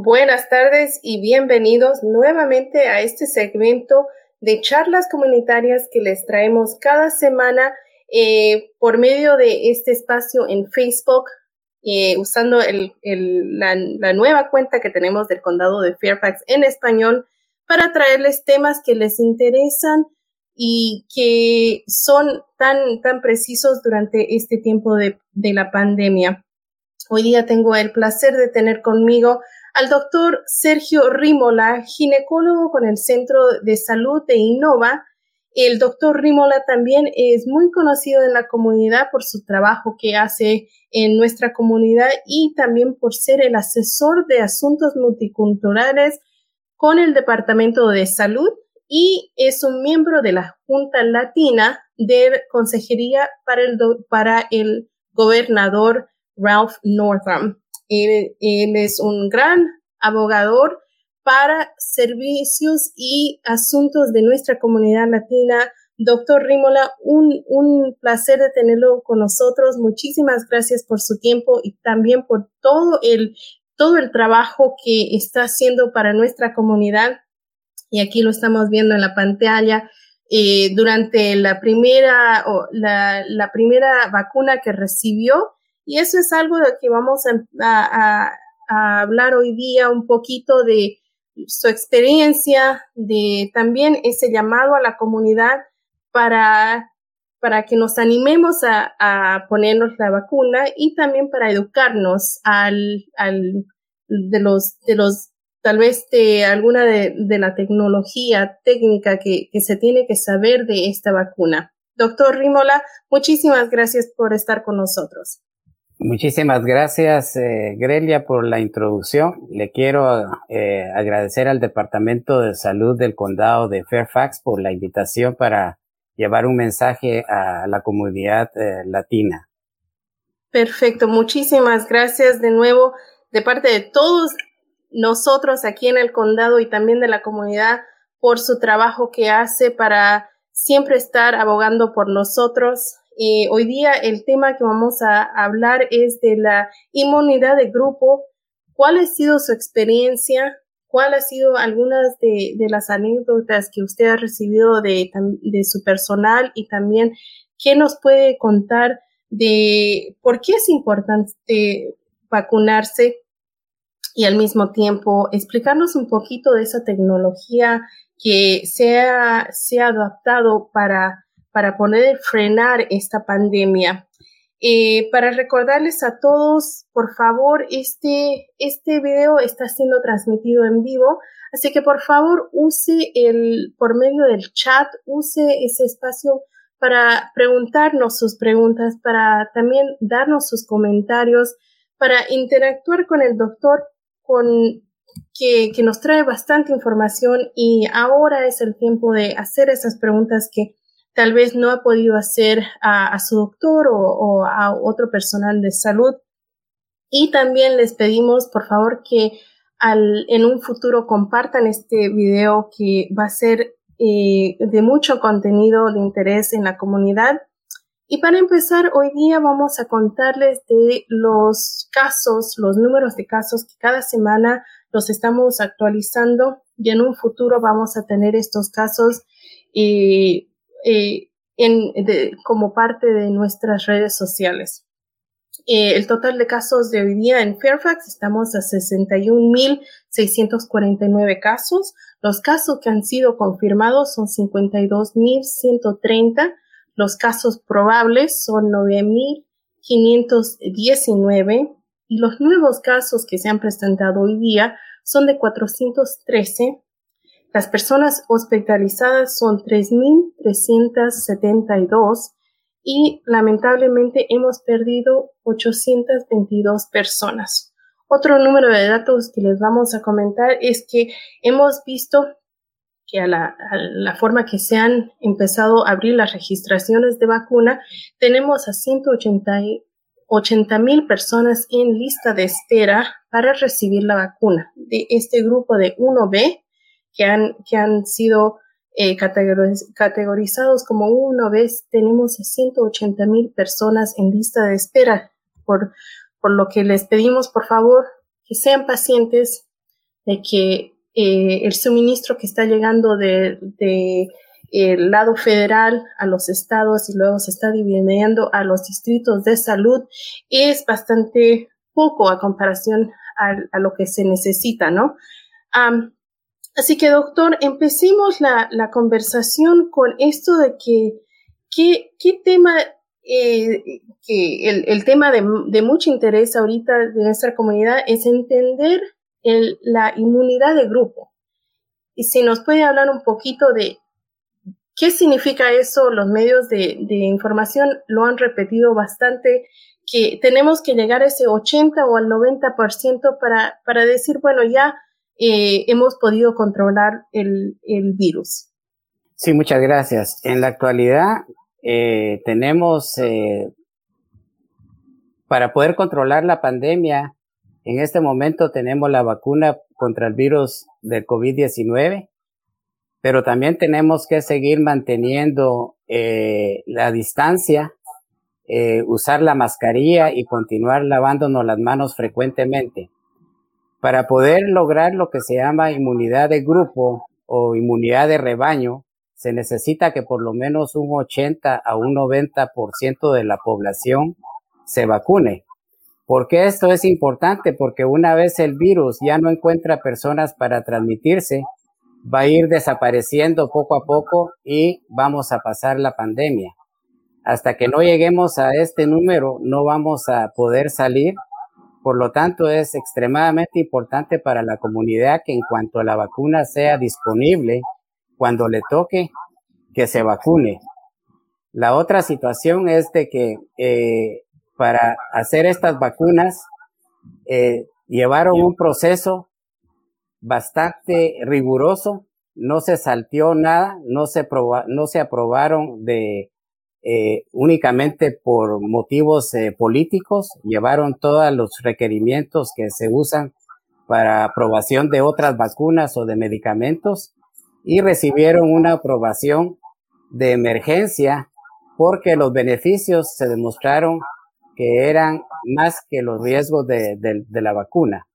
Buenas tardes y bienvenidos nuevamente a este segmento de charlas comunitarias que les traemos cada semana eh, por medio de este espacio en Facebook, eh, usando la, la nueva cuenta que tenemos del condado de Fairfax en español para traerles temas que les interesan y que son tan, tan precisos durante este tiempo de, de la pandemia. Hoy día tengo el placer de tener conmigo al doctor Sergio Rímola, ginecólogo con el Centro de Salud de Innova. El doctor Rímola también es muy conocido en la comunidad por su trabajo que hace en nuestra comunidad y también por ser el asesor de asuntos multiculturales con el Departamento de Salud y es un miembro de la Junta Latina de Consejería para el, para el gobernador Ralph Northam. Él, es un gran abogador para servicios y asuntos de nuestra comunidad latina. Doctor Rímola, un, un placer de tenerlo con nosotros. Muchísimas gracias por su tiempo y también por todo el, todo el trabajo que está haciendo para nuestra comunidad. Y aquí lo estamos viendo en la pantalla. Eh, durante la primera, la, la primera vacuna que recibió, y eso es algo de que vamos a, hablar hoy día un poquito de su experiencia, de también ese llamado a la comunidad para, para que nos animemos a, ponernos la vacuna y también para educarnos al, al, de los, de los, tal vez de alguna de, la tecnología técnica que, que se tiene que saber de esta vacuna. Doctor Rímola, muchísimas gracias por estar con nosotros. Muchísimas gracias, eh, Grelia, por la introducción. Le quiero eh, agradecer al Departamento de Salud del Condado de Fairfax por la invitación para llevar un mensaje a la comunidad eh, latina. Perfecto, muchísimas gracias de nuevo de parte de todos nosotros aquí en el condado y también de la comunidad por su trabajo que hace para siempre estar abogando por nosotros eh, hoy día el tema que vamos a hablar es de la inmunidad de grupo. ¿Cuál ha sido su experiencia? ¿Cuál ha sido algunas de, las anécdotas que usted ha recibido de, de su personal y también qué nos puede contar de por qué es importante vacunarse y al mismo tiempo explicarnos un poquito de esa tecnología que se ha, se ha adaptado para para poder frenar esta pandemia. Eh, para recordarles a todos, por favor, este, este video está siendo transmitido en vivo, así que por favor use el, por medio del chat, use ese espacio para preguntarnos sus preguntas, para también darnos sus comentarios, para interactuar con el doctor, con, que, que nos trae bastante información y ahora es el tiempo de hacer esas preguntas que tal vez no ha podido hacer a, su doctor o, a otro personal de salud. Y también les pedimos, por favor, que en un futuro compartan este video que va a ser eh, de mucho contenido de interés en la comunidad. Y para empezar, hoy día vamos a contarles de los casos, los números de casos que cada semana los estamos actualizando y en un futuro vamos a tener estos casos eh, eh, como parte de nuestras redes sociales. Eh, el total de casos de hoy día en Fairfax estamos a 61.649 casos. Los casos que han sido confirmados son 52.130. Los casos probables son 9.519 y los nuevos casos que se han presentado hoy día son de 413 las personas hospitalizadas son 3.372 y lamentablemente hemos perdido 822 personas. Otro número de datos que les vamos a comentar es que hemos visto que a la, forma que se han empezado a abrir las registraciones de vacuna, tenemos a 180 mil personas en lista de espera para recibir la vacuna. De este grupo de 1B, que han, que han sido eh, categorizados como uno vez, tenemos a 180 mil personas en lista de espera, por, por lo que les pedimos, por favor, que sean pacientes, de que eh, el suministro que está llegando de, el lado federal a los estados y luego se está dividiendo a los distritos de salud es bastante poco a comparación a, lo que se necesita, ¿no? Así que, doctor, empecemos la, conversación con esto de que, ¿qué, tema, eh, que el, tema de, de, mucho interés ahorita de nuestra comunidad es entender la inmunidad de grupo? Y si nos puede hablar un poquito de qué significa eso, los medios de, de información lo han repetido bastante que tenemos que llegar a ese 80 o al 90% para, para decir, bueno, ya eh, hemos podido controlar el, virus. Sí, muchas gracias. En la actualidad eh, tenemos, eh, para poder controlar la pandemia, en este momento tenemos la vacuna contra el virus del COVID-19, pero también tenemos que seguir manteniendo la distancia eh, usar la mascarilla y continuar lavándonos las manos frecuentemente. Para poder lograr lo que se llama inmunidad de grupo o inmunidad de rebaño, se necesita que por lo menos un 80 a un 90% de la población se vacune. ¿Por qué esto es importante? Porque una vez el virus ya no encuentra personas para transmitirse, va a ir desapareciendo poco a poco y vamos a pasar la pandemia hasta que no lleguemos a este número no vamos a poder salir. Por lo tanto, es extremadamente importante para la comunidad que en cuanto la vacuna sea disponible, cuando le toque, que se vacune. La otra situación es de que eh, para hacer estas vacunas eh, llevaron un proceso bastante riguroso, no se salteó nada, no se, no se aprobaron de eh, únicamente por motivos eh, políticos, llevaron todos los requerimientos que se usan para aprobación de otras vacunas o de medicamentos y recibieron una aprobación de emergencia porque los beneficios se demostraron que eran más que los riesgos de, de la vacuna.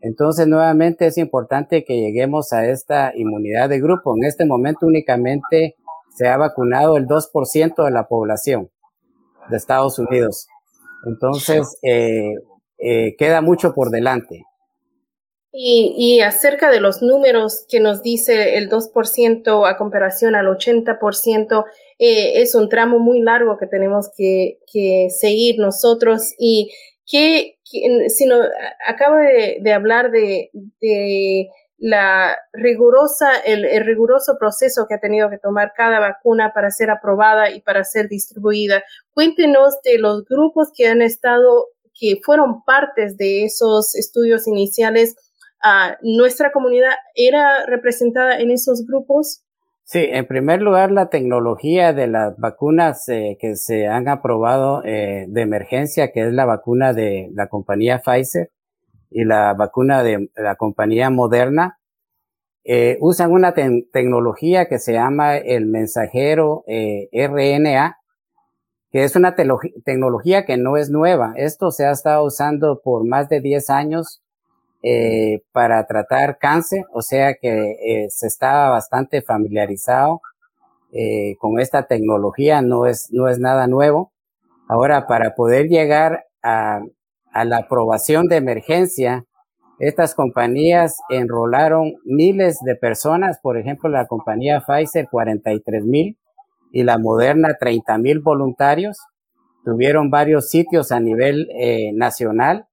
Entonces, nuevamente es importante que lleguemos a esta inmunidad de grupo. En este momento únicamente se ha vacunado el 2% de la población de Estados Unidos. Entonces, eh, eh, queda mucho por delante. Y, acerca de los números que nos dice el 2% a comparación al 80%, eh, es un tramo muy largo que tenemos que, seguir nosotros. Y que, si no, acaba de, hablar de la rigurosa, el, riguroso proceso que ha tenido que tomar cada vacuna para ser aprobada y para ser distribuida. Cuéntenos de los grupos que han estado, que fueron partes de esos estudios iniciales. Ah, ¿Nuestra comunidad era representada en esos grupos? Sí, en primer lugar, la tecnología de las vacunas eh, que se han aprobado eh, de emergencia, que es la vacuna de la compañía Pfizer, y la vacuna de la compañía Moderna eh, usan una tecnología que se llama el mensajero eh, RNA, que es una tecnología que no es nueva. Esto se ha estado usando por más de 10 años eh, para tratar cáncer, o sea que se estaba bastante familiarizado con esta tecnología, no es, no es nada nuevo. Ahora, para poder llegar a, a la aprobación de emergencia, estas compañías enrolaron miles de personas, por ejemplo, la compañía Pfizer 43 mil y la Moderna 30 mil voluntarios. Tuvieron varios sitios a nivel eh, nacional.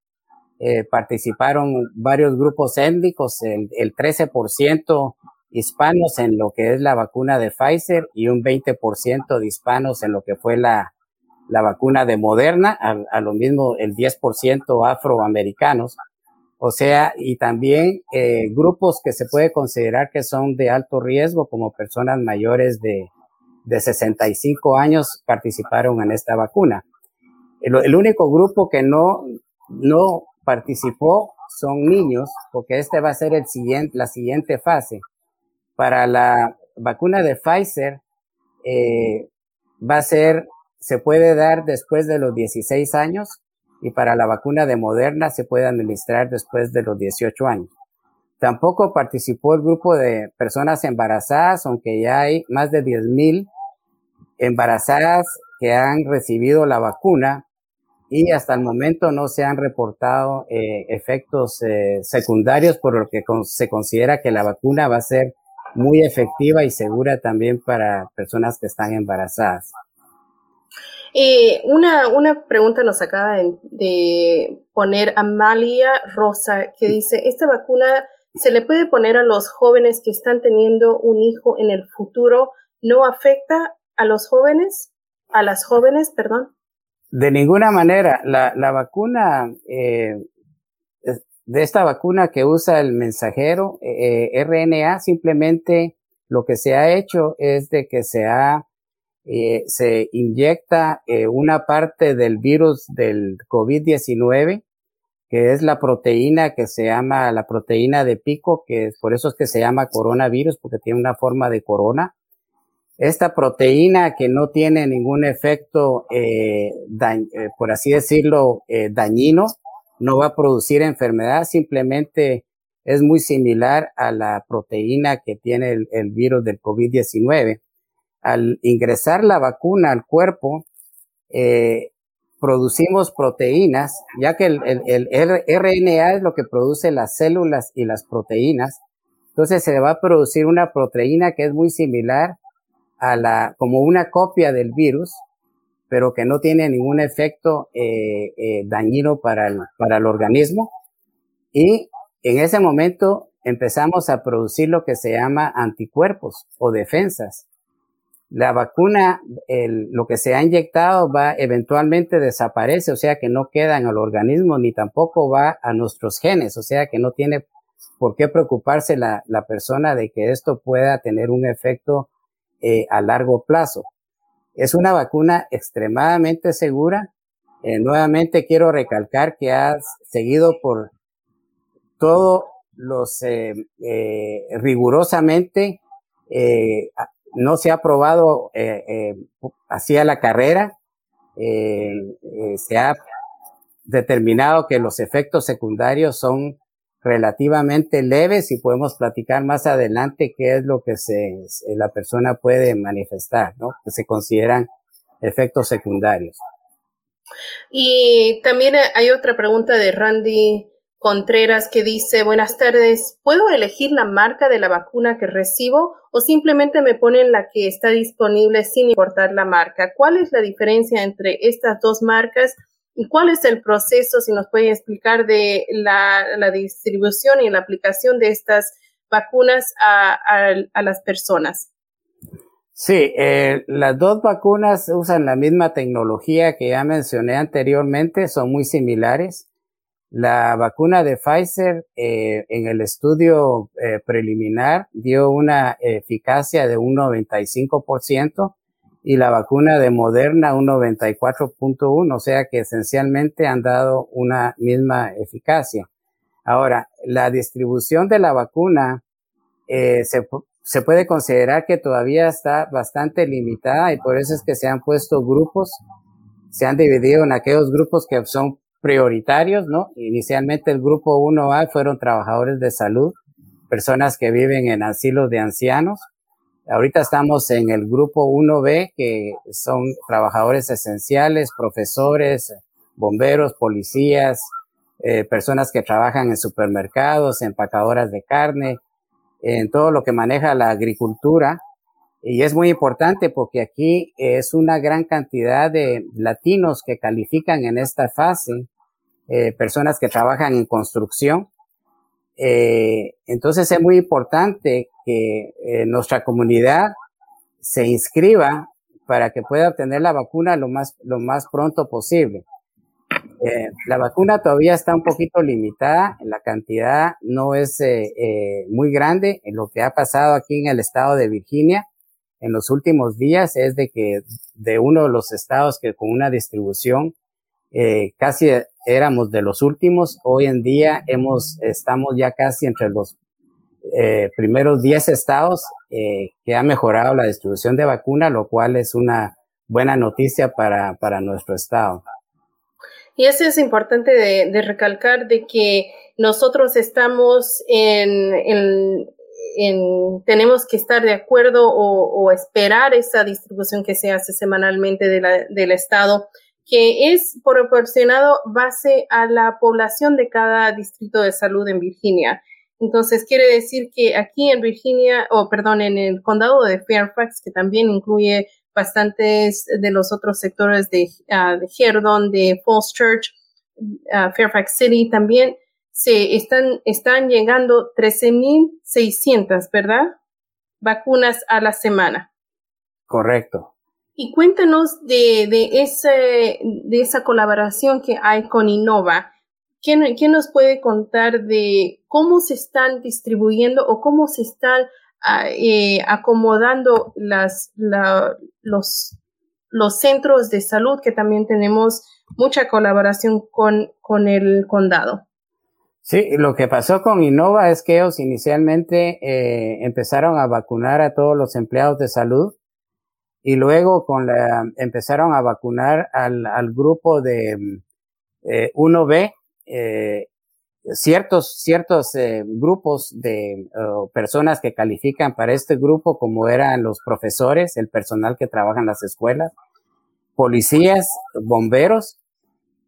Eh, participaron varios grupos étnicos, el, el 13% hispanos en lo que es la vacuna de Pfizer y un 20% de hispanos en lo que fue la, la vacuna de Moderna, a, lo mismo el 10% afroamericanos. O sea, y también eh, grupos que se puede considerar que son de alto riesgo, como personas mayores de, de 65 años participaron en esta vacuna. El, el, único grupo que no, no participó son niños, porque este va a ser el siguiente, la siguiente fase. Para la vacuna de Pfizer, eh, va a ser se puede dar después de los 16 años y para la vacuna de Moderna se puede administrar después de los 18 años. tampoco participó el grupo de personas embarazadas, aunque ya hay más de 10.000 embarazadas que han recibido la vacuna y hasta el momento no se han reportado eh, efectos eh, secundarios, por lo que se considera que la vacuna va a ser muy efectiva y segura también para personas que están embarazadas. Eh, una, una pregunta nos acaba de, poner Amalia Rosa, que dice, ¿esta vacuna se le puede poner a los jóvenes que están teniendo un hijo en el futuro? ¿No afecta a los jóvenes? A las jóvenes, perdón. De ninguna manera. La, la vacuna, eh, de esta vacuna que usa el mensajero eh, RNA, simplemente lo que se ha hecho es de que se ha eh, se inyecta eh, una parte del virus del COVID-19, que es la proteína que se llama la proteína de pico, que por eso es que se llama coronavirus, porque tiene una forma de corona. Esta proteína que no tiene ningún efecto, eh, por así decirlo, dañino, no va a producir enfermedad, simplemente es muy similar a la proteína que tiene el virus del COVID-19 al ingresar la vacuna al cuerpo, eh, producimos proteínas, ya que el, el, RNA es lo que produce las células y las proteínas. Entonces se va a producir una proteína que es muy similar a la, como una copia del virus, pero que no tiene ningún efecto eh, eh, dañino para el, para el organismo. Y en ese momento empezamos a producir lo que se llama anticuerpos o defensas la vacuna, lo que se ha inyectado va eventualmente desaparece, o sea que no queda en el organismo ni tampoco va a nuestros genes, o sea que no tiene por qué preocuparse la, persona de que esto pueda tener un efecto eh, a largo plazo. Es una vacuna extremadamente segura. Eh, nuevamente quiero recalcar que ha seguido por todo los eh, rigurosamente no se ha probado eh, eh, hacia la carrera. Eh, se ha determinado que los efectos secundarios son relativamente leves y podemos platicar más adelante qué es lo que se, la persona puede manifestar, ¿no? Que se consideran efectos secundarios. Y también hay otra pregunta de Randy Contreras que dice, buenas tardes, ¿puedo elegir la marca de la vacuna que recibo o simplemente me ponen la que está disponible sin importar la marca? ¿Cuál es la diferencia entre estas dos marcas y cuál es el proceso, si nos pueden explicar, de la, distribución y la aplicación de estas vacunas a, las personas? Sí, eh, las dos vacunas usan la misma tecnología que ya mencioné anteriormente, son muy similares. La vacuna de Pfizer eh, en el estudio eh, preliminar dio una eficacia de un 95% y la vacuna de Moderna un 94.1, o sea que esencialmente han dado una misma eficacia. Ahora, la distribución de la vacuna eh, se, se puede considerar que todavía está bastante limitada y por eso es que se han puesto grupos, se han dividido en aquellos grupos que son prioritarios, ¿no? Inicialmente el grupo 1A fueron trabajadores de salud, personas que viven en asilos de ancianos. Ahorita estamos en el grupo 1B, que son trabajadores esenciales, profesores, bomberos, policías, eh, personas que trabajan en supermercados, empacadoras de carne, en todo lo que maneja la agricultura. Y es muy importante porque aquí es una gran cantidad de latinos que califican en esta fase eh, personas que trabajan en construcción. Eh, entonces es muy importante que eh, nuestra comunidad se inscriba para que pueda obtener la vacuna lo más, lo más pronto posible. la vacuna todavía está un poquito limitada, la cantidad no es muy grande. En lo que ha pasado aquí en el estado de Virginia en los últimos días es de que de uno de los estados que con una distribución eh, casi éramos de los últimos. Hoy en día hemos, estamos ya casi entre los eh, primeros 10 estados eh, que ha mejorado la distribución de vacuna, lo cual es una buena noticia para, para nuestro estado. Y eso es importante de, recalcar de que nosotros estamos en, tenemos que estar de acuerdo o, esperar esa distribución que se hace semanalmente del Estado, que es proporcionado base a la población de cada distrito de salud en Virginia. Entonces, quiere decir que aquí en Virginia, o perdón, en el condado de Fairfax, que también incluye bastantes de los otros sectores de, uh, de de Falls Church, uh, Fairfax City, también se están, están llegando 13.600, ¿verdad? Vacunas a la semana. Correcto. Y cuéntanos de, de, ese, de esa colaboración que hay con Innova. ¿Quién, ¿Quién, nos puede contar de cómo se están distribuyendo o cómo se están ah, eh, acomodando las, los, los centros de salud que también tenemos mucha colaboración con, con el condado? Sí, lo que pasó con Innova es que ellos inicialmente eh, empezaron a vacunar a todos los empleados de salud y luego con la, empezaron a vacunar al, al grupo de eh, 1B, eh, ciertos, ciertos eh, grupos de personas que califican para este grupo, como eran los profesores, el personal que trabaja en las escuelas, policías, bomberos,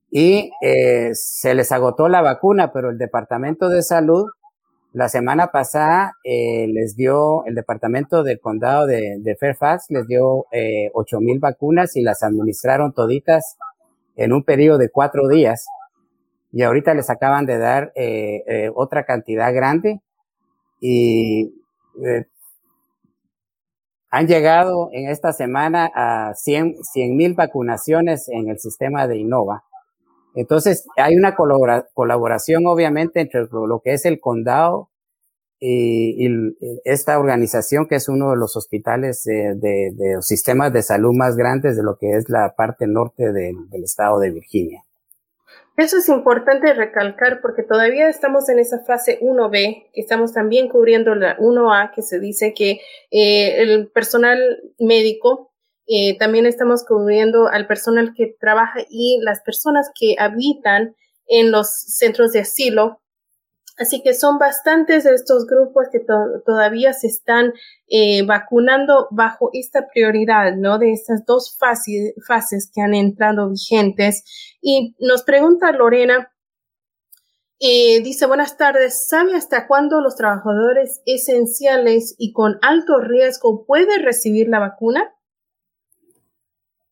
y eh, se les agotó la vacuna, pero el Departamento de Salud la semana pasada eh, les dio, el Departamento del Condado de, Fairfax les dio eh, ocho mil vacunas y las administraron toditas en un periodo de cuatro días y ahorita les acaban de dar eh, eh, otra cantidad grande y han llegado en esta semana a 100 mil vacunaciones en el sistema de Innova. Entonces, hay una colaboración obviamente entre lo que es el condado y, esta organización que es uno de los hospitales de, sistemas de salud más grandes de lo que es la parte norte del estado de Virginia. Eso es importante recalcar porque todavía estamos en esa fase 1B, que estamos también cubriendo la 1A, que se dice que eh, el personal médico, eh, también estamos cubriendo al personal que trabaja y las personas que habitan en los centros de asilo Así que son bastantes estos grupos que todavía se están eh, vacunando bajo esta prioridad, ¿no? De estas dos fases que han entrado vigentes. Y nos pregunta Lorena, eh, dice, buenas tardes, ¿sabe hasta cuándo los trabajadores esenciales y con alto riesgo pueden recibir la vacuna?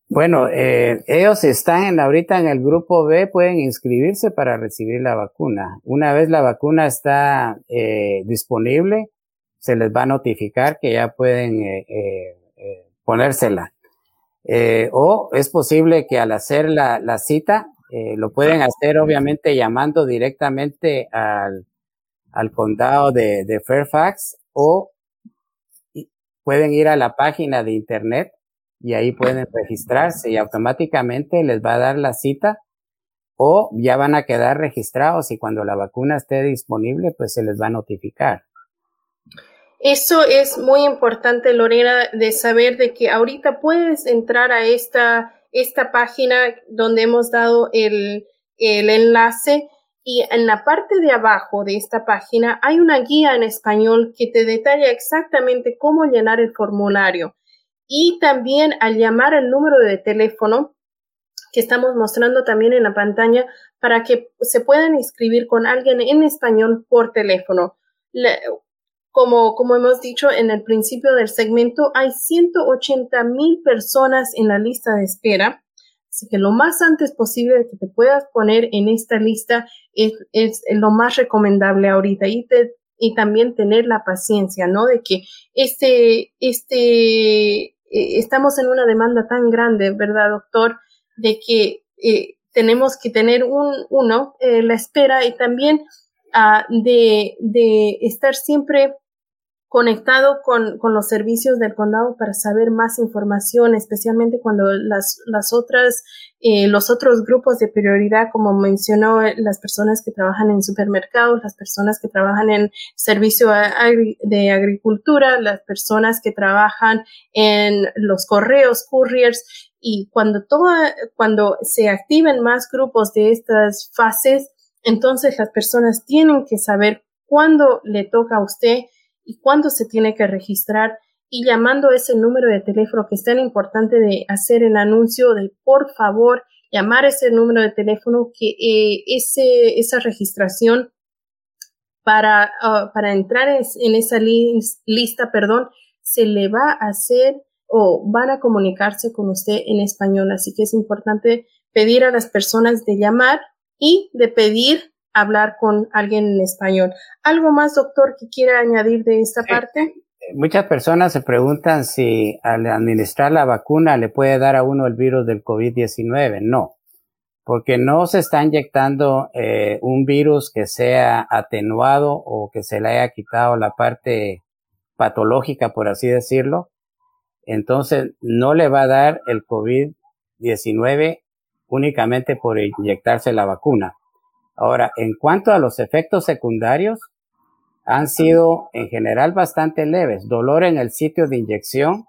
Bueno, eh, ellos están ahorita en el grupo B, pueden inscribirse para recibir la vacuna. Una vez la vacuna está eh, disponible, se les va a notificar que ya pueden eh, eh ponérsela. o es posible que al hacer la, la cita, lo pueden hacer obviamente llamando directamente al, al condado de, de Fairfax o pueden ir a la página de internet y ahí pueden registrarse y automáticamente les va a dar la cita o ya van a quedar registrados y cuando la vacuna esté disponible, pues se les va a notificar. Eso es muy importante, Lorena, de saber de que ahorita puedes entrar a esta, esta página donde hemos dado el, el enlace y en la parte de abajo de esta página hay una guía en español que te detalla exactamente cómo llenar el formulario y también al llamar el número de teléfono que estamos mostrando también en la pantalla para que se puedan inscribir con alguien en español por teléfono. como, como hemos dicho en el principio del segmento, hay 180 mil personas en la lista de espera. Así que lo más antes posible que te puedas poner en esta lista es, es lo más recomendable ahorita. Y te, y también tener la paciencia, ¿no? De que este, este, eh, estamos en una demanda tan grande, ¿verdad, doctor? De que eh, tenemos que tener un, uno, eh, la espera y también ah, de, de estar siempre conectado con, con, los servicios del condado para saber más información, especialmente cuando las, las otras, eh, los otros grupos de prioridad, como mencionó, eh, las personas que trabajan en supermercados, las personas que trabajan en servicio de agricultura, las personas que trabajan en los correos, couriers, y cuando todo, cuando se activen más grupos de estas fases, Entonces las personas tienen que saber cuándo le toca a usted y cuándo se tiene que registrar y llamando ese número de teléfono que es tan importante de hacer el anuncio de por favor llamar ese número de teléfono que eh, ese, esa registración para, ah, para entrar en, esa lista, perdón, se le va a hacer o van a comunicarse con usted en español. Así que es importante pedir a las personas de llamar y de pedir hablar con alguien en español. ¿Algo más, doctor, que quiera añadir de esta parte? Muchas personas se preguntan si al administrar la vacuna le puede dar a uno el virus del COVID-19. No, porque no se está inyectando eh, un virus que sea atenuado o que se le haya quitado la parte patológica, por así decirlo. Entonces, no le va a dar el COVID-19 únicamente por inyectarse la vacuna. Ahora, en cuanto a los efectos secundarios, han sido en general bastante leves. Dolor en el sitio de inyección,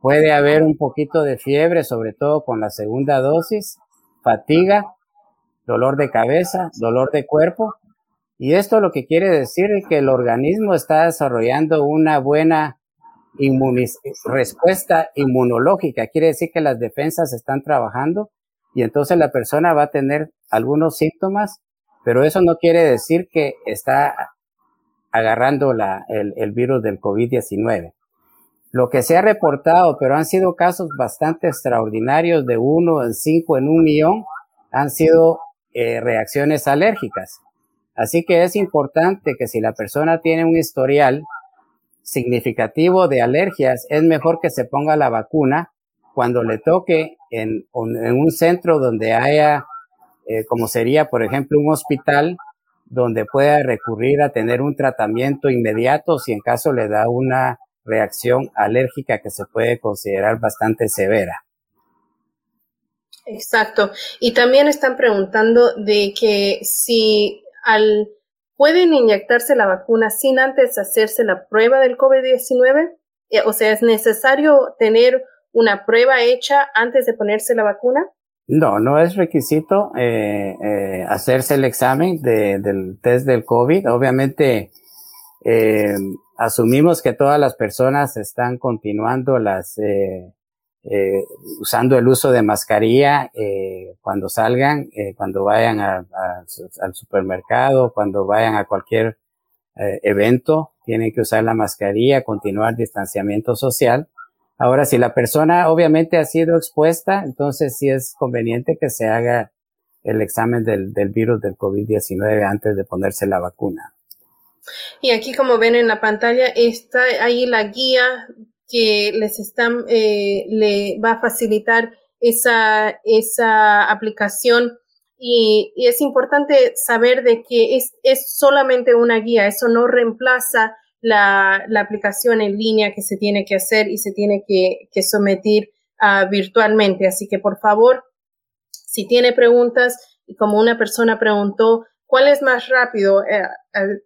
puede haber un poquito de fiebre, sobre todo con la segunda dosis, fatiga, dolor de cabeza, dolor de cuerpo. Y esto lo que quiere decir es que el organismo está desarrollando una buena respuesta inmunológica. Quiere decir que las defensas están trabajando y entonces la persona va a tener algunos síntomas, pero eso no quiere decir que está agarrando la, el, el virus del COVID-19. Lo que se ha reportado, pero han sido casos bastante extraordinarios de uno en cinco en un millón, han sido eh, reacciones alérgicas. Así que es importante que si la persona tiene un historial significativo de alergias, es mejor que se ponga la vacuna cuando le toque en, en un centro donde haya, eh, como sería, por ejemplo, un hospital donde pueda recurrir a tener un tratamiento inmediato si en caso le da una reacción alérgica que se puede considerar bastante severa. Exacto. Y también están preguntando de que si al pueden inyectarse la vacuna sin antes hacerse la prueba del COVID-19, eh, o sea, es necesario tener una prueba hecha antes de ponerse la vacuna. No, no es requisito eh, eh, hacerse el examen del test del COVID. Obviamente, eh, asumimos que todas las personas están continuando las usando el uso de mascarilla cuando salgan, cuando vayan al supermercado, cuando vayan a cualquier evento, tienen que usar la mascarilla, continuar distanciamiento social. Ahora, si la persona obviamente ha sido expuesta, entonces sí es conveniente que se haga el examen del, virus del COVID-19 antes de ponerse la vacuna. Y aquí, como ven en la pantalla, está ahí la guía que les están, eh, le va a facilitar esa, esa aplicación. Y, y, es importante saber de que es, es solamente una guía, eso no reemplaza la, la, aplicación en línea que se tiene que hacer y se tiene que, que someter uh, virtualmente. Así que por favor, si tiene preguntas y como una persona preguntó, ¿cuál es más rápido? Eh,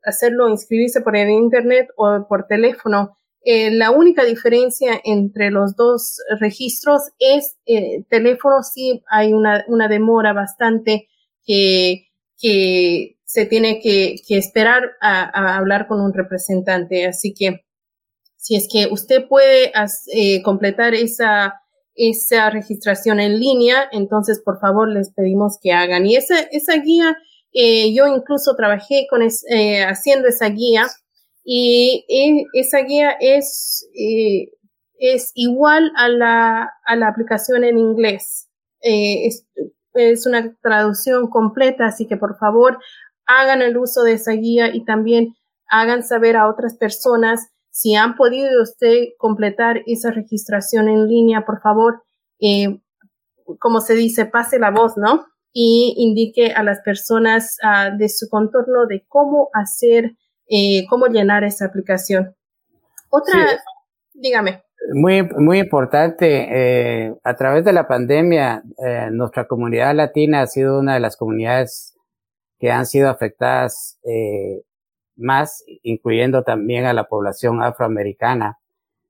hacerlo, inscribirse por el Internet o por teléfono. Eh, la única diferencia entre los dos registros es eh, teléfono, sí hay una, una demora bastante que, que se tiene que, esperar a, hablar con un representante. Así que si es que usted puede eh, completar esa, esa registración en línea, entonces por favor les pedimos que hagan. Y esa, esa guía, eh, yo incluso trabajé con eh, haciendo esa guía y esa guía es, es igual a la, a la aplicación en inglés. Es, es, una traducción completa, así que por favor hagan el uso de esa guía y también hagan saber a otras personas si han podido usted completar esa registración en línea, por favor, eh, como se dice, pase la voz, ¿no? Y indique a las personas ah, de su contorno de cómo hacer, eh, cómo llenar esa aplicación. Otra, dígame. Muy, muy importante. Eh, a través de la pandemia, nuestra comunidad latina ha sido una de las comunidades que han sido afectadas eh, más, incluyendo también a la población afroamericana.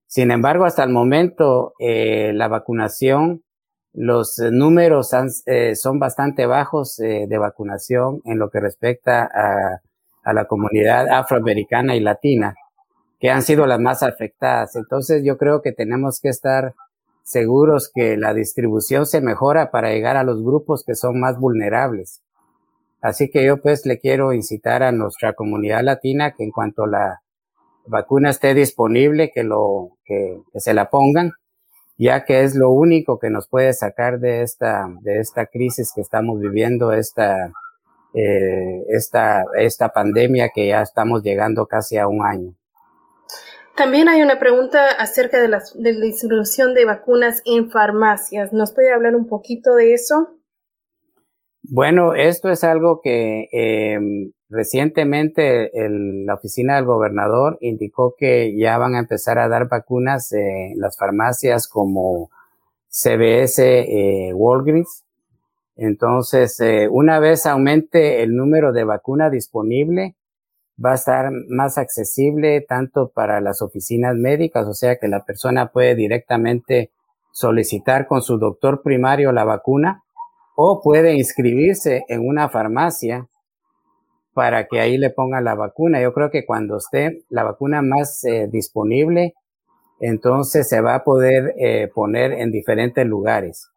Sin embargo, hasta el momento, eh, la vacunación los números son bastante bajos de vacunación en lo que respecta a, a la comunidad afroamericana y latina, que han sido las más afectadas. Entonces yo creo que tenemos que estar seguros que la distribución se mejora para llegar a los grupos que son más vulnerables. Así que yo pues le quiero incitar a nuestra comunidad latina que en cuanto la vacuna esté disponible, que lo, que, se la pongan, ya que es lo único que nos puede sacar de esta, de esta crisis que estamos viviendo, esta, eh, esta, esta pandemia que ya estamos llegando casi a un año. También hay una pregunta acerca de la, de la distribución de vacunas en farmacias. ¿Nos puede hablar un poquito de eso? Bueno, esto es algo que eh, recientemente la oficina del gobernador indicó que ya van a empezar a dar vacunas en las farmacias como CBS, eh, Walgreens. Entonces, eh, una vez aumente el número de vacuna disponible, va a estar más accesible tanto para las oficinas médicas, o sea que la persona puede directamente solicitar con su doctor primario la vacuna o puede inscribirse en una farmacia para que ahí le pongan la vacuna. Yo creo que cuando esté la vacuna más eh, disponible, entonces se va a poder eh, poner en diferentes lugares.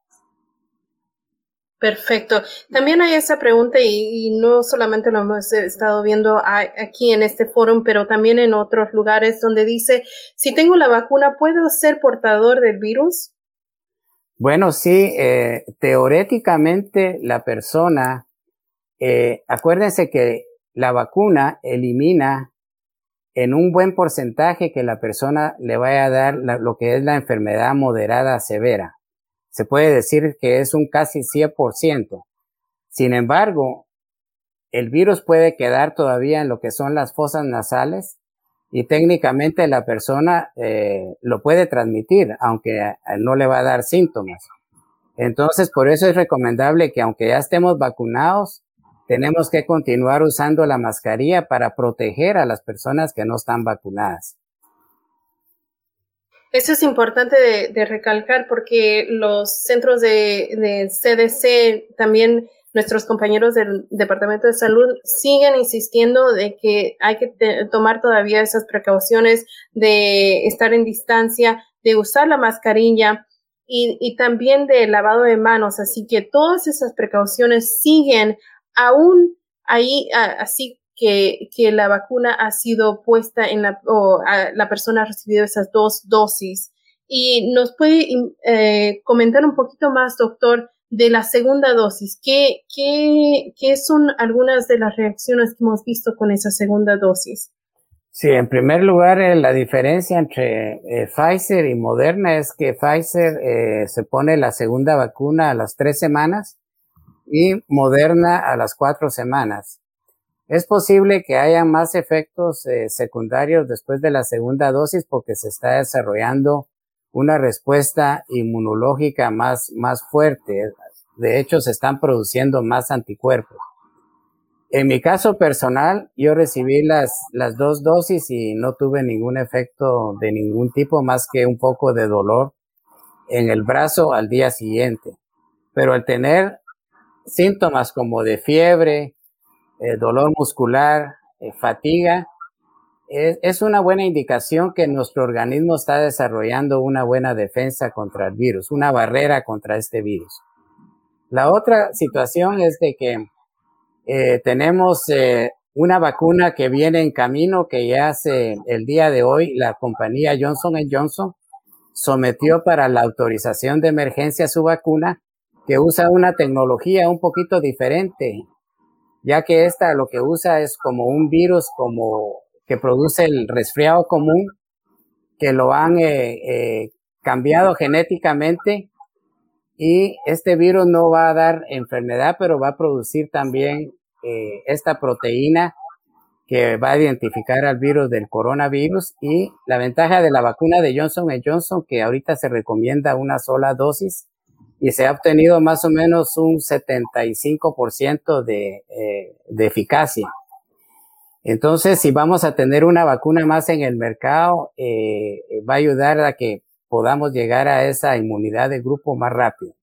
Perfecto. También hay esa pregunta y, no solamente lo hemos estado viendo aquí en este foro, pero también en otros lugares donde dice, si tengo la vacuna, ¿puedo ser portador del virus? Bueno, sí, eh, teóricamente la persona, eh, acuérdense que la vacuna elimina en un buen porcentaje que la persona le vaya a dar lo que es la enfermedad moderada severa. Se puede decir que es un casi 100%. Sin embargo, el virus puede quedar todavía en lo que son las fosas nasales y técnicamente la persona eh, lo puede transmitir, aunque no le va a dar síntomas. Entonces, por eso es recomendable que aunque ya estemos vacunados, tenemos que continuar usando la mascarilla para proteger a las personas que no están vacunadas. Eso es importante de, recalcar porque los centros de CDC también nuestros compañeros del Departamento de Salud siguen insistiendo de que hay que tomar todavía esas precauciones de estar en distancia, de usar la mascarilla y, también de lavado de manos. Así que todas esas precauciones siguen aún ahí, así que, que, la vacuna ha sido puesta en la, o la persona ha recibido esas dos dosis. Y nos puede eh, comentar un poquito más, doctor, de la segunda dosis. ¿Qué, qué, qué son algunas de las reacciones que hemos visto con esa segunda dosis? Sí, en primer lugar, eh, la diferencia entre eh, Pfizer y Moderna es que Pfizer eh, se pone la segunda vacuna a las tres semanas y Moderna a las cuatro semanas. Es posible que haya más efectos secundarios después de la segunda dosis porque se está desarrollando una respuesta inmunológica más, más fuerte. De hecho, se están produciendo más anticuerpos. En mi caso personal, yo recibí las, las dos dosis y no tuve ningún efecto de ningún tipo más que un poco de dolor en el brazo al día siguiente. Pero al tener síntomas como de fiebre, eh, dolor muscular, eh, fatiga, es, una buena indicación que nuestro organismo está desarrollando una buena defensa contra el virus, una barrera contra este virus. La otra situación es de que eh, tenemos eh, una vacuna que viene en camino que ya hace el día de hoy la compañía Johnson Johnson sometió para la autorización de emergencia su vacuna que usa una tecnología un poquito diferente, ya que esta lo que usa es como un virus como que produce el resfriado común, que lo han eh, eh, cambiado genéticamente y este virus no va a dar enfermedad, pero va a producir también eh, esta proteína que va a identificar al virus del coronavirus y la ventaja de la vacuna de Johnson Johnson, que ahorita se recomienda una sola dosis y se ha obtenido más o menos un 75% de, de eficacia. Entonces, si vamos a tener una vacuna más en el mercado, eh, va a ayudar a que podamos llegar a esa inmunidad de grupo más rápido.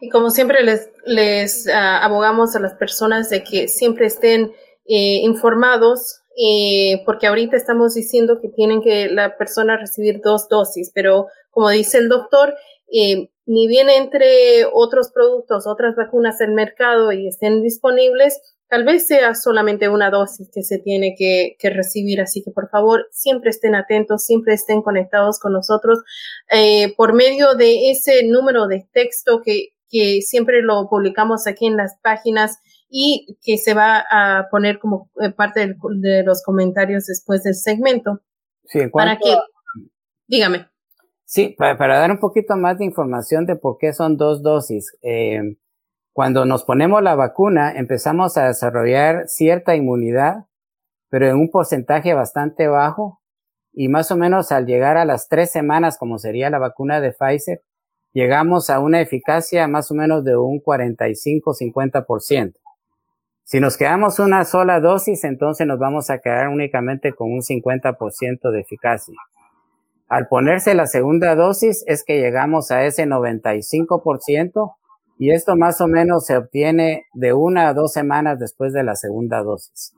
Y como siempre les, les ah, abogamos a las personas de que siempre estén eh, informados, eh, porque ahorita estamos diciendo que tienen que la persona recibir dos dosis, pero como dice el doctor, ni bien entre otros productos, otras vacunas en mercado y estén disponibles, tal vez sea solamente una dosis que se tiene que, recibir. Así que por favor, siempre estén atentos, siempre estén conectados con nosotros eh, por medio de ese número de texto que, que siempre lo publicamos aquí en las páginas y que se va a poner como eh, parte de los comentarios después del segmento. Sí, para que, dígame. Sí, para, dar un poquito más de información de por qué son dos dosis. Eh, cuando nos ponemos la vacuna, empezamos a desarrollar cierta inmunidad, pero en un porcentaje bastante bajo. Y más o menos al llegar a las tres semanas, como sería la vacuna de Pfizer, llegamos a una eficacia más o menos de un 45-50%. Si nos quedamos una sola dosis, entonces nos vamos a quedar únicamente con un 50% de eficacia. Al ponerse la segunda dosis es que llegamos a ese 95% y esto más o menos se obtiene de una a dos semanas después de la segunda dosis.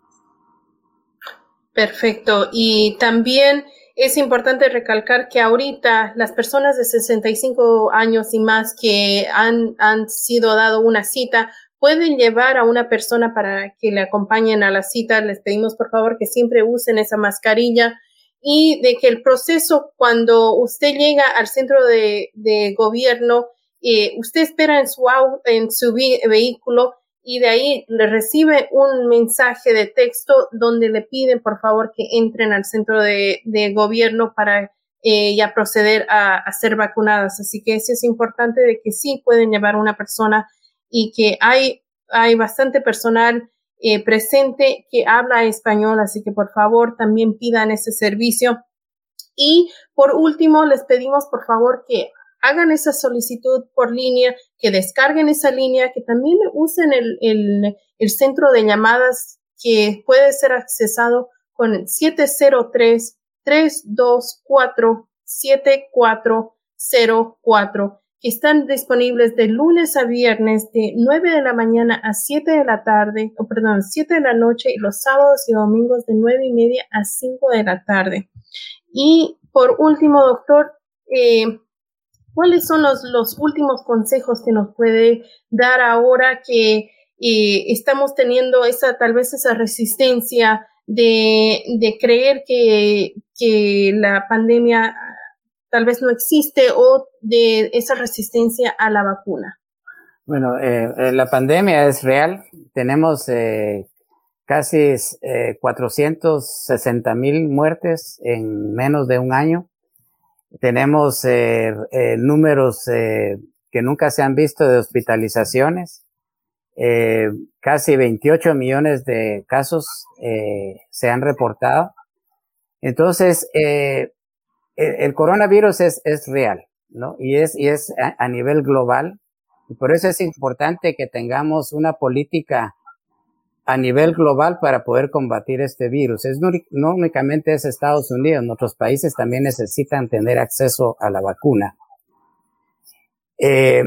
Perfecto. Y también es importante recalcar que ahorita las personas de 65 años y más que han, han sido dado una cita pueden llevar a una persona para que le acompañen a la cita. Les pedimos por favor que siempre usen esa mascarilla y de que el proceso cuando usted llega al centro de, de gobierno eh, usted espera en su, en su vehículo y de ahí le recibe un mensaje de texto donde le piden por favor que entren al centro de, gobierno para eh, ya proceder a, ser vacunadas. Así que eso es importante de que sí pueden llevar una persona y que hay, hay bastante personal eh, presente que habla español, así que por favor también pidan ese servicio. Y por último, les pedimos por favor que hagan esa solicitud por línea, que descarguen esa línea, que también usen el, el, el centro de llamadas que puede ser accesado con el 703-324-7404, que están disponibles de lunes a viernes de 9 de la mañana a 7 de la tarde, o perdón, 7 de la noche y los sábados y domingos de 9 y media a 5 de la tarde. Y por último, doctor, eh, ¿Cuáles son los, los últimos consejos que nos puede dar ahora que eh, estamos teniendo esa, tal vez esa resistencia de, de creer que, que la pandemia tal vez no existe o de esa resistencia a la vacuna? Bueno, eh, eh la pandemia es real. Tenemos eh, casi eh, 460 mil muertes en menos de un año. Tenemos eh, eh, números eh, que nunca se han visto de hospitalizaciones. Eh, casi 28 millones de casos se han reportado. Entonces, el, el, coronavirus es, es real, ¿no? Y es, y es a, nivel global. Por eso es importante que tengamos una política a nivel global para poder combatir este virus. Es no, únicamente es Estados Unidos, otros países también necesitan tener acceso a la vacuna. Eh,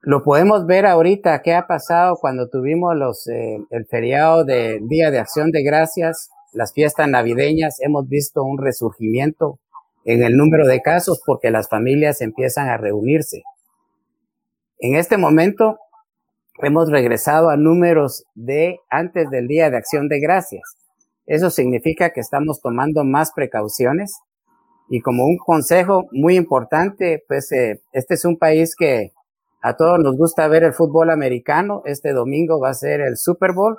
lo podemos ver ahorita qué ha pasado cuando tuvimos los, eh, el feriado de Día de Acción de Gracias, las fiestas navideñas, hemos visto un resurgimiento en el número de casos porque las familias empiezan a reunirse. En este momento hemos regresado a números de antes del Día de Acción de Gracias. Eso significa que estamos tomando más precauciones y como un consejo muy importante, pues eh, este es un país que a todos nos gusta ver el fútbol americano. Este domingo va a ser el Super Bowl.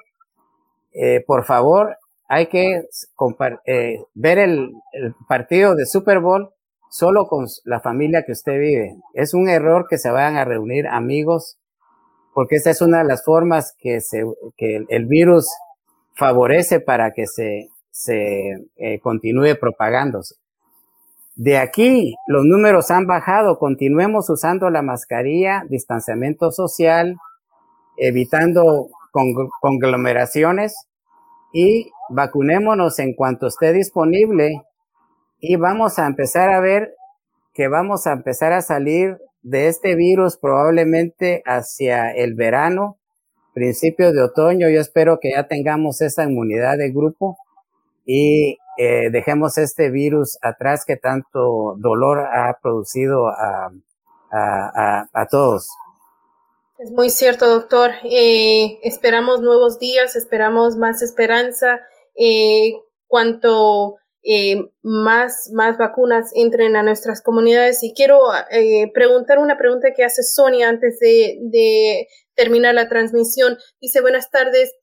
Eh, por favor, hay que eh, ver el, el partido de Super Bowl solo con la familia que usted vive. Es un error que se vayan a reunir amigos porque esa es una de las formas que, se, que el virus favorece para que se, se eh, continúe propagándose. De aquí los números han bajado, continuemos usando la mascarilla, distanciamiento social, evitando conglomeraciones y vacunémonos en cuanto esté disponible y vamos a empezar a ver que vamos a empezar a salir de este virus probablemente hacia el verano, principios de otoño. Yo espero que ya tengamos esa inmunidad de grupo y eh, dejemos este virus atrás que tanto dolor ha producido a, a, a, todos. Es muy cierto, doctor. Eh, esperamos nuevos días, esperamos más esperanza. Eh, cuanto eh, más, más vacunas entren a nuestras comunidades. Y quiero eh, preguntar una pregunta que hace Sonia antes de, terminar la transmisión. Dice, buenas tardes.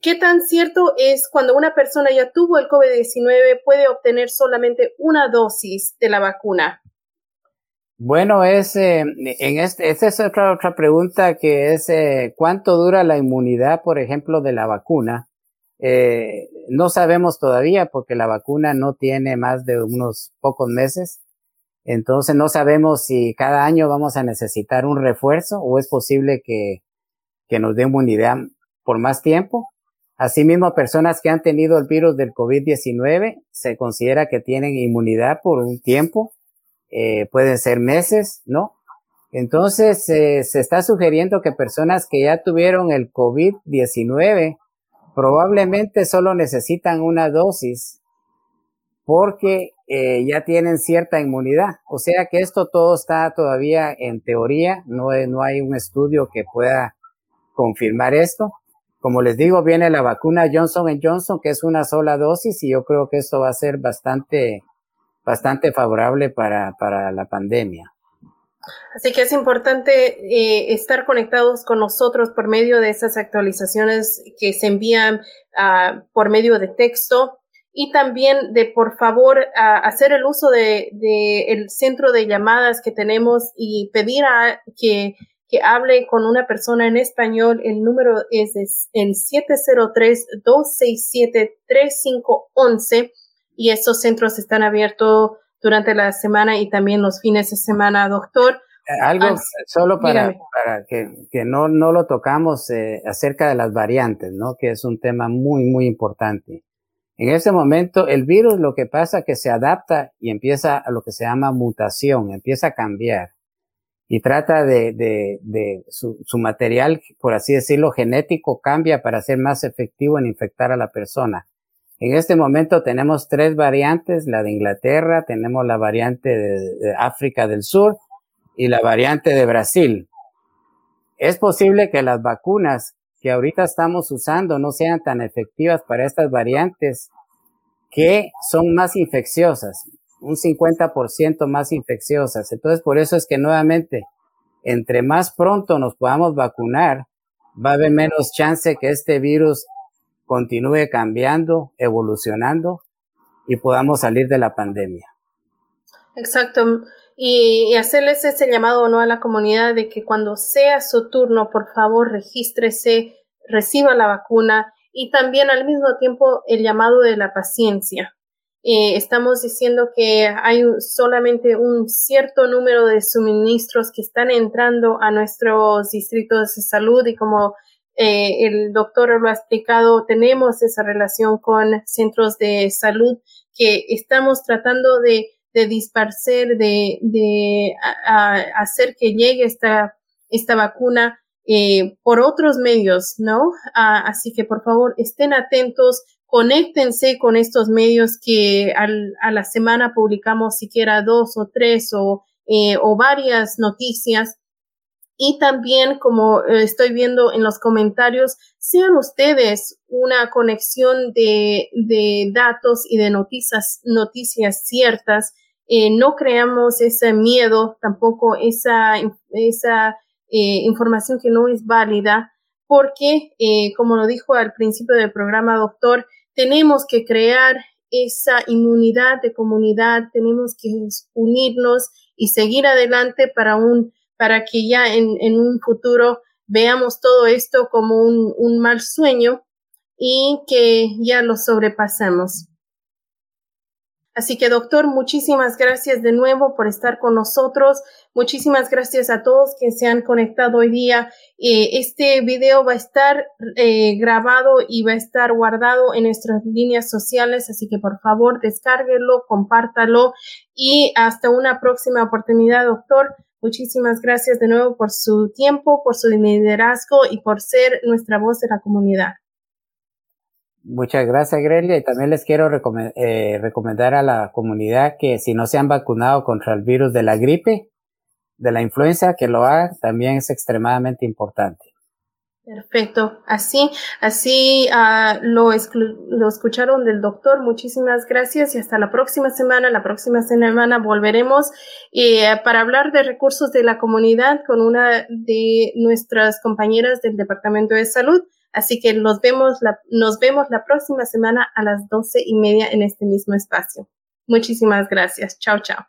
¿Qué tan cierto es cuando una persona ya tuvo el COVID-19 puede obtener solamente una dosis de la vacuna? Bueno, es, eh, en este, esta es otra, otra pregunta que es eh, cuánto dura la inmunidad, por ejemplo, de la vacuna. Eh, no sabemos todavía porque la vacuna no tiene más de unos pocos meses. Entonces no sabemos si cada año vamos a necesitar un refuerzo o es posible que, que nos dé inmunidad por más tiempo. Asimismo, personas que han tenido el virus del COVID-19 se considera que tienen inmunidad por un tiempo, eh, pueden ser meses, ¿no? Entonces, eh, se está sugiriendo que personas que ya tuvieron el COVID-19 probablemente solo necesitan una dosis porque eh, ya tienen cierta inmunidad. O sea que esto todo está todavía en teoría, no, no hay un estudio que pueda confirmar esto. Como les digo, viene la vacuna Johnson Johnson, que es una sola dosis, y yo creo que esto va a ser bastante, bastante favorable para, para la pandemia. Así que es importante eh, estar conectados con nosotros por medio de esas actualizaciones que se envían uh, por medio de texto y también de por favor uh, hacer el uso de, de, el centro de llamadas que tenemos y pedir a que que hable con una persona en español. El número es en 703-267-3511 y esos centros están abiertos durante la semana y también los fines de semana, doctor. Eh, algo solo para, para que, que, no, no lo tocamos eh, acerca de las variantes, ¿no? Que es un tema muy, muy importante. En ese momento, el virus lo que pasa es que se adapta y empieza a lo que se llama mutación, empieza a cambiar y trata de, de, de su, su, material, por así decirlo, genético cambia para ser más efectivo en infectar a la persona. En este momento tenemos tres variantes, la de Inglaterra, tenemos la variante de, África del Sur y la variante de Brasil. Es posible que las vacunas que ahorita estamos usando no sean tan efectivas para estas variantes que son más infecciosas un 50% más infecciosas. Entonces, por eso es que nuevamente, entre más pronto nos podamos vacunar, va a haber menos chance que este virus continúe cambiando, evolucionando y podamos salir de la pandemia. Exacto. Y, hacerles ese llamado ¿no? a la comunidad de que cuando sea su turno, por favor, regístrese, reciba la vacuna y también al mismo tiempo el llamado de la paciencia eh, estamos diciendo que hay solamente un cierto número de suministros que están entrando a nuestros distritos de salud y como eh, el doctor lo ha explicado, tenemos esa relación con centros de salud que estamos tratando de, de disparcer, de, de hacer que llegue esta, esta vacuna eh, por otros medios, ¿no? Ah, así que por favor estén atentos conéctense con estos medios que al, a la semana publicamos siquiera dos o tres o, eh, o varias noticias. Y también, como eh, estoy viendo en los comentarios, sean ustedes una conexión de, datos y de noticias, noticias ciertas. Eh, no creamos ese miedo, tampoco esa, esa eh, información que no es válida, porque, como lo dijo al principio del programa, doctor, tenemos que crear esa inmunidad de comunidad, tenemos que unirnos y seguir adelante para un, para que ya en, un futuro veamos todo esto como un, mal sueño y que ya lo sobrepasamos. Así que, doctor, muchísimas gracias de nuevo por estar con nosotros. Muchísimas gracias a todos que se han conectado hoy día. Eh, este video va a estar eh, grabado y va a estar guardado en nuestras líneas sociales, así que por favor descárguelo, compártalo y hasta una próxima oportunidad, doctor. Muchísimas gracias de nuevo por su tiempo, por su liderazgo y por ser nuestra voz de la comunidad. Muchas gracias, Grelia. Y también les quiero eh, recomendar a la comunidad que si no se han vacunado contra el virus de la gripe, de la influenza, que lo hagan, también es extremadamente importante. Perfecto. Así, así uh, lo, lo escucharon del doctor. Muchísimas gracias y hasta la próxima semana. La próxima semana volveremos eh, para hablar de recursos de la comunidad con una de nuestras compañeras del Departamento de Salud. Así que vemos nos vemos la próxima semana a las doce y media en este mismo espacio. Muchísimas gracias. Chao, chao.